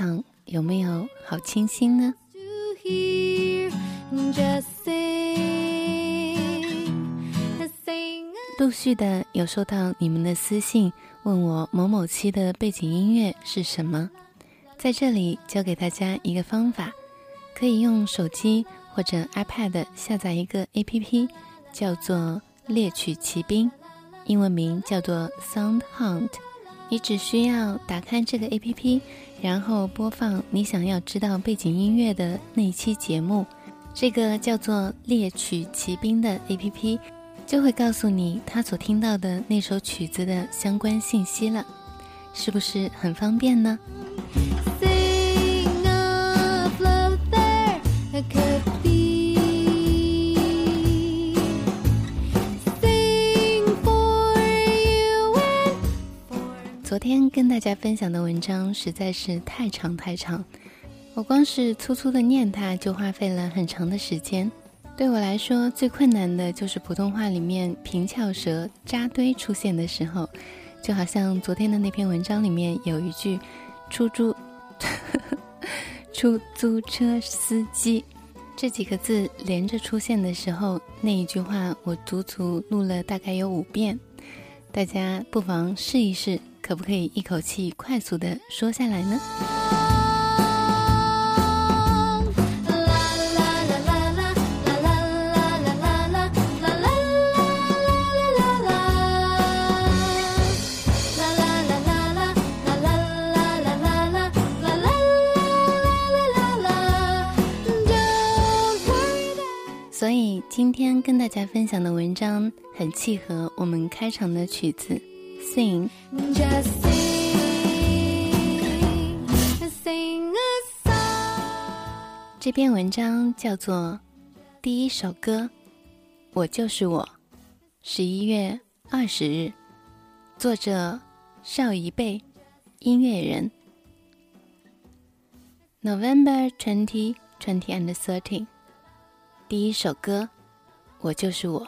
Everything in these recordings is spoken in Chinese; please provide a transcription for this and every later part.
场有没有好清新呢？陆续的有收到你们的私信，问我某某期的背景音乐是什么。在这里教给大家一个方法，可以用手机或者 iPad 下载一个 APP，叫做“猎取骑兵”，英文名叫做 Sound Hunt。你只需要打开这个 APP，然后播放你想要知道背景音乐的那一期节目。这个叫做“猎曲骑兵”的 APP 就会告诉你他所听到的那首曲子的相关信息了，是不是很方便呢？昨天跟大家分享的文章实在是太长太长，我光是粗粗的念它就花费了很长的时间。对我来说，最困难的就是普通话里面平翘舌扎堆出现的时候，就好像昨天的那篇文章里面有一句“出租 出租车司机”这几个字连着出现的时候，那一句话我足足录了大概有五遍。大家不妨试一试，可不可以一口气快速的说下来呢？所以今天跟大家分享的文章很契合我们开场的曲子。Sing》。Just sing, sing a song. 这篇文章叫做《第一首歌》，我就是我，十一月二十日，作者邵一贝，音乐人。November twenty twenty and thirteen，第一首歌，我就是我。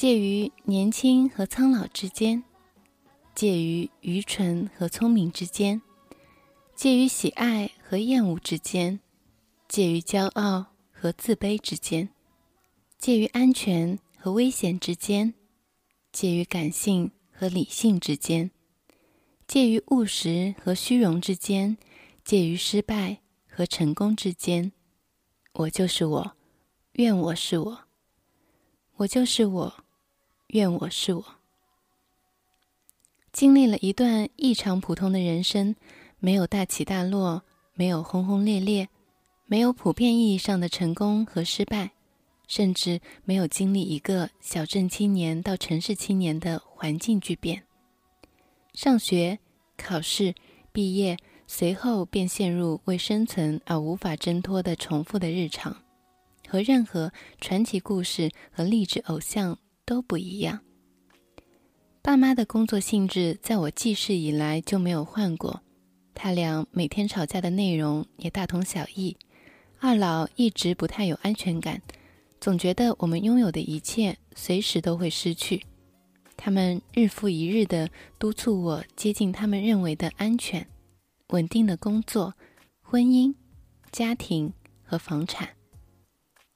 介于年轻和苍老之间，介于愚蠢和聪明之间。介于喜爱和厌恶之间，介于骄傲和自卑之间，介于安全和危险之间，介于感性和理性之间，介于务实和虚荣之间，介于失败和成功之间。我就是我，愿我是我。我就是我，愿我是我。经历了一段异常普通的人生。没有大起大落，没有轰轰烈烈，没有普遍意义上的成功和失败，甚至没有经历一个小镇青年到城市青年的环境巨变。上学、考试、毕业，随后便陷入为生存而无法挣脱的重复的日常，和任何传奇故事和励志偶像都不一样。爸妈的工作性质在我记事以来就没有换过。他俩每天吵架的内容也大同小异。二老一直不太有安全感，总觉得我们拥有的一切随时都会失去。他们日复一日地督促我接近他们认为的安全、稳定的工作、婚姻、家庭和房产。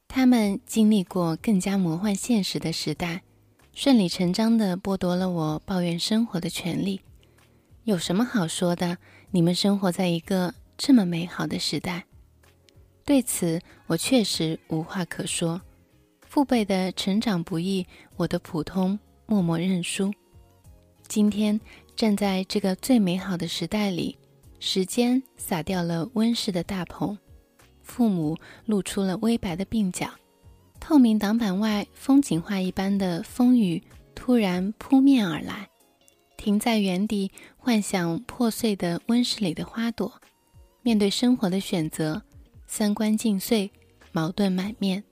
他们经历过更加魔幻现实的时代，顺理成章地剥夺了我抱怨生活的权利。有什么好说的？你们生活在一个这么美好的时代，对此我确实无话可说。父辈的成长不易，我的普通默默认输。今天站在这个最美好的时代里，时间撒掉了温室的大棚，父母露出了微白的鬓角，透明挡板外风景画一般的风雨突然扑面而来，停在原地幻想破碎的温室里的花朵，面对生活的选择，三观尽碎，矛盾满面。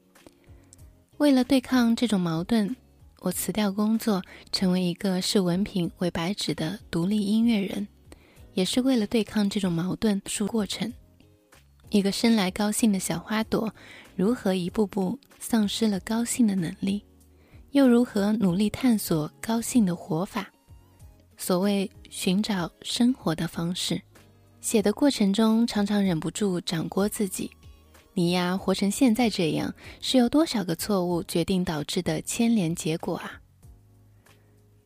为了对抗这种矛盾，我辞掉工作，成为一个视文凭为白纸的独立音乐人。也是为了对抗这种矛盾数过程，一个生来高兴的小花朵，如何一步步丧失了高兴的能力，又如何努力探索高兴的活法？所谓寻找生活的方式，写的过程中常常忍不住掌掴自己。你呀，活成现在这样，是由多少个错误决定导致的牵连结果啊？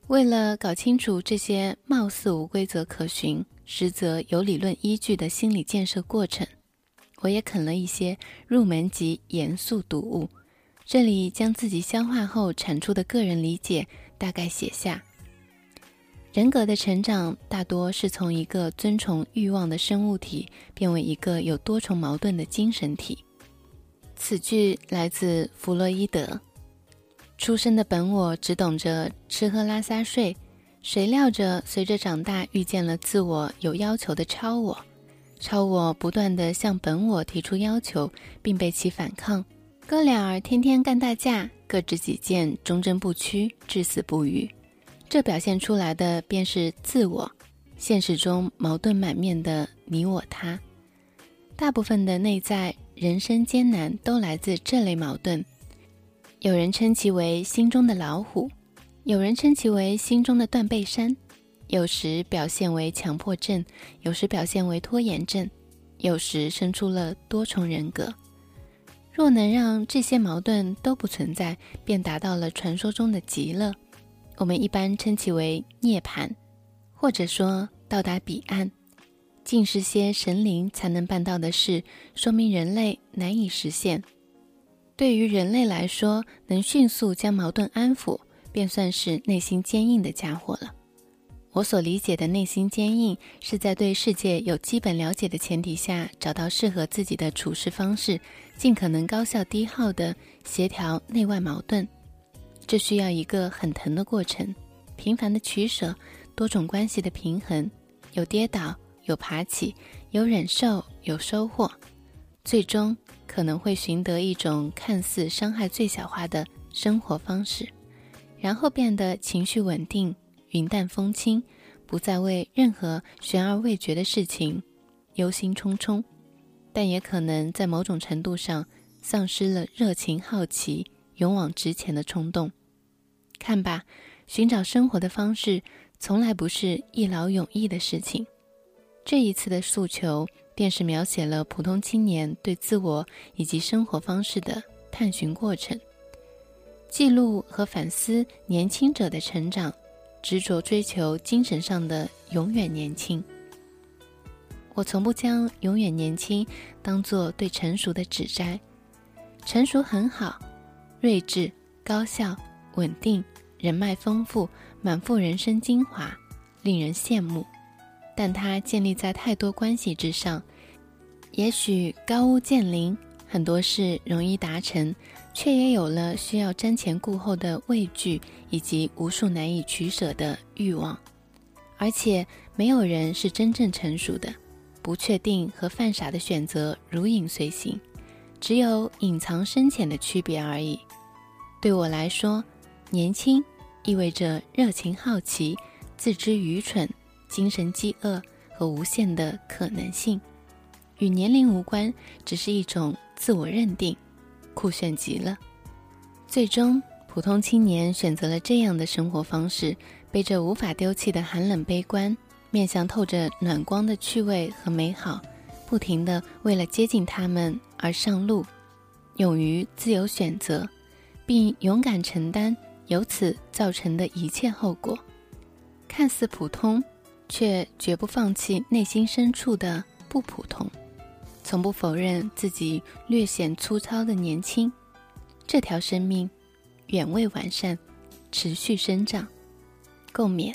为了搞清楚这些貌似无规则可循。实则有理论依据的心理建设过程，我也啃了一些入门级严肃读物。这里将自己消化后产出的个人理解大概写下：人格的成长大多是从一个遵从欲望的生物体变为一个有多重矛盾的精神体。此句来自弗洛伊德。出生的本我只懂着吃喝拉撒睡。谁料着，随着长大，遇见了自我有要求的超我，超我不断地向本我提出要求，并被其反抗。哥俩儿天天干大架，各执己见，忠贞不屈，至死不渝。这表现出来的便是自我。现实中矛盾满面的你我他，大部分的内在人生艰难都来自这类矛盾。有人称其为心中的老虎。有人称其为心中的断背山，有时表现为强迫症，有时表现为拖延症，有时生出了多重人格。若能让这些矛盾都不存在，便达到了传说中的极乐。我们一般称其为涅槃，或者说到达彼岸。尽是些神灵才能办到的事，说明人类难以实现。对于人类来说，能迅速将矛盾安抚。便算是内心坚硬的家伙了。我所理解的内心坚硬，是在对世界有基本了解的前提下，找到适合自己的处事方式，尽可能高效低耗的协调内外矛盾。这需要一个很疼的过程，频繁的取舍，多种关系的平衡，有跌倒，有爬起，有忍受，有收获，最终可能会寻得一种看似伤害最小化的生活方式。然后变得情绪稳定、云淡风轻，不再为任何悬而未决的事情忧心忡忡，但也可能在某种程度上丧失了热情、好奇、勇往直前的冲动。看吧，寻找生活的方式从来不是一劳永逸的事情。这一次的诉求，便是描写了普通青年对自我以及生活方式的探寻过程。记录和反思年轻者的成长，执着追求精神上的永远年轻。我从不将永远年轻当做对成熟的指摘。成熟很好，睿智、高效、稳定，人脉丰富，满腹人生精华，令人羡慕。但它建立在太多关系之上，也许高屋建瓴，很多事容易达成。却也有了需要瞻前顾后的畏惧，以及无数难以取舍的欲望。而且，没有人是真正成熟的，不确定和犯傻的选择如影随形，只有隐藏深浅的区别而已。对我来说，年轻意味着热情好奇、自知愚蠢、精神饥饿和无限的可能性，与年龄无关，只是一种自我认定。酷炫极了！最终，普通青年选择了这样的生活方式，背着无法丢弃的寒冷悲观，面向透着暖光的趣味和美好，不停地为了接近他们而上路，勇于自由选择，并勇敢承担由此造成的一切后果。看似普通，却绝不放弃内心深处的不普通。从不否认自己略显粗糙的年轻，这条生命远未完善，持续生长，共勉。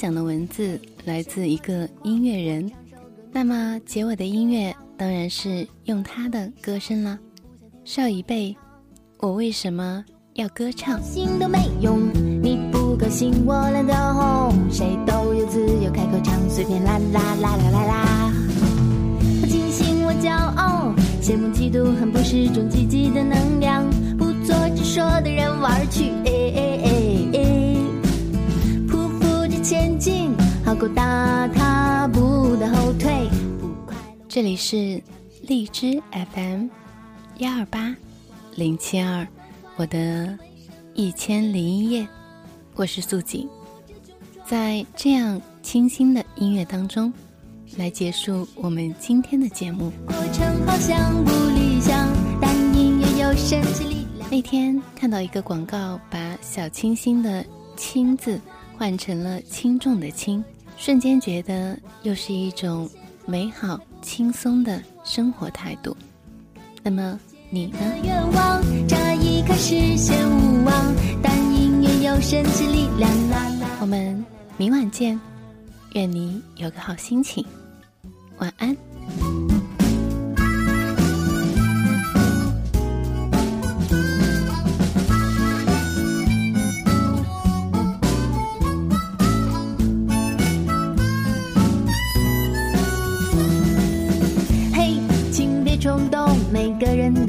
享的文字来自一个音乐人，那么结尾的音乐当然是用他的歌声了。少一辈，我为什么要歌唱？心都没用，你不高兴我懒得哄，谁都有自由开口唱，随便啦啦啦啦啦啦。我庆幸我骄傲，羡慕嫉妒恨不是种积极的能量，不做直说的人玩去，前进，好过大踏步的后退。这里是荔枝 FM 幺二八零七二，我的一千零一夜，我是素锦，在这样清新的音乐当中，来结束我们今天的节目。过程好像不理想，但音乐有神奇力量。那天看到一个广告，把小清新的“清”字换成了轻重的“轻”，瞬间觉得又是一种美好轻松的生活态度。那么你呢？愿望这一刻实现无望，但音乐有神奇力量。啦啦。我们明晚见，愿你有个好心情，晚安。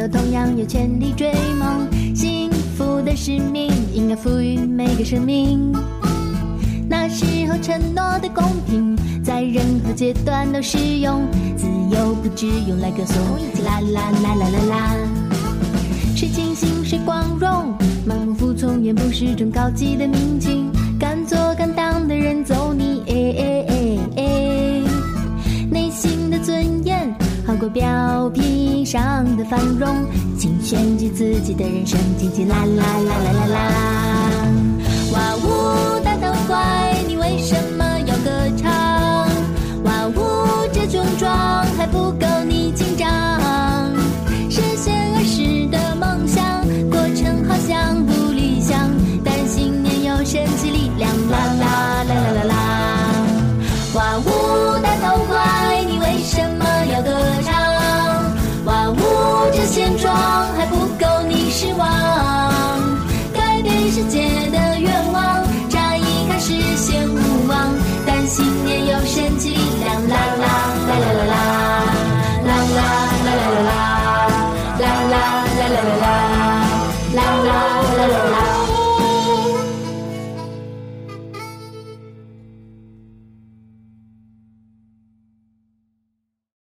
都同样有权利追梦。幸福的使命应该赋予每个生命。那时候承诺的公平，在任何阶段都适用。自由不只用来歌颂，啦啦啦啦啦啦。谁清醒谁光荣，盲目服从远不是种高级的民情。敢做敢当的人走你，过表皮上的繁荣，请选举自己的人生，紧紧啦啦啦啦啦啦。